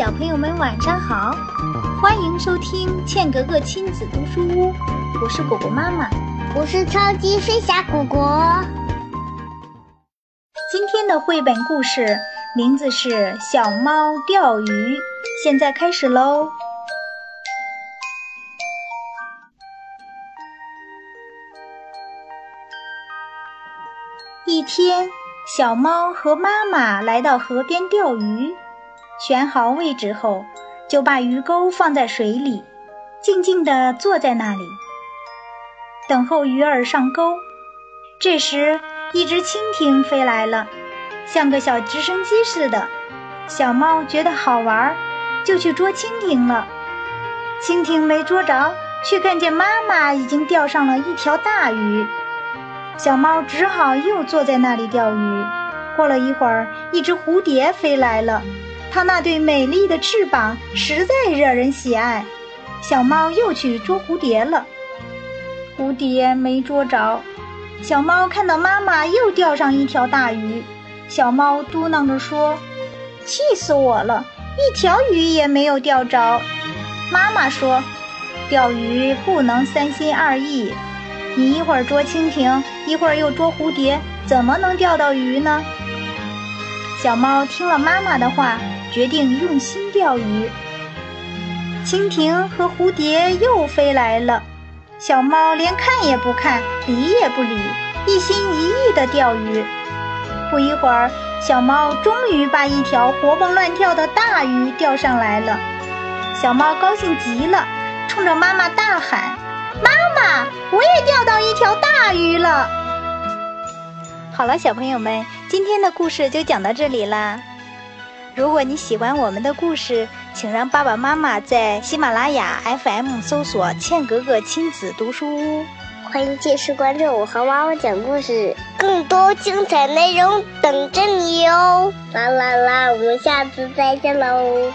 小朋友们晚上好，欢迎收听茜格格亲子读书屋，我是果果妈妈，我是超级飞侠果果。今天的绘本故事名字是《小猫钓鱼》，现在开始喽。一天，小猫和妈妈来到河边钓鱼。选好位置后，就把鱼钩放在水里，静静地坐在那里，等候鱼儿上钩。这时，一只蜻蜓飞来了，像个小直升机似的。小猫觉得好玩，就去捉蜻蜓了。蜻蜓没捉着，却看见妈妈已经钓上了一条大鱼。小猫只好又坐在那里钓鱼。过了一会儿，一只蝴蝶飞来了。它那对美丽的翅膀实在惹人喜爱，小猫又去捉蝴蝶了。蝴蝶没捉着，小猫看到妈妈又钓上一条大鱼，小猫嘟囔着说：“气死我了，一条鱼也没有钓着。”妈妈说：“钓鱼不能三心二意，你一会儿捉蜻蜓，一会儿又捉蝴蝶，怎么能钓到鱼呢？”小猫听了妈妈的话。决定用心钓鱼。蜻蜓和蝴蝶又飞来了，小猫连看也不看，理也不理，一心一意地钓鱼。不一会儿，小猫终于把一条活蹦乱跳的大鱼钓上来了。小猫高兴极了，冲着妈妈大喊：“妈妈，我也钓到一条！”好了，小朋友们，今天的故事就讲到这里啦。如果你喜欢我们的故事，请让爸爸妈妈在喜马拉雅 FM 搜索“茜格格亲子读书屋”，欢迎继续关注我和妈妈讲故事，更多精彩内容等着你哟！啦啦啦，我们下次再见喽！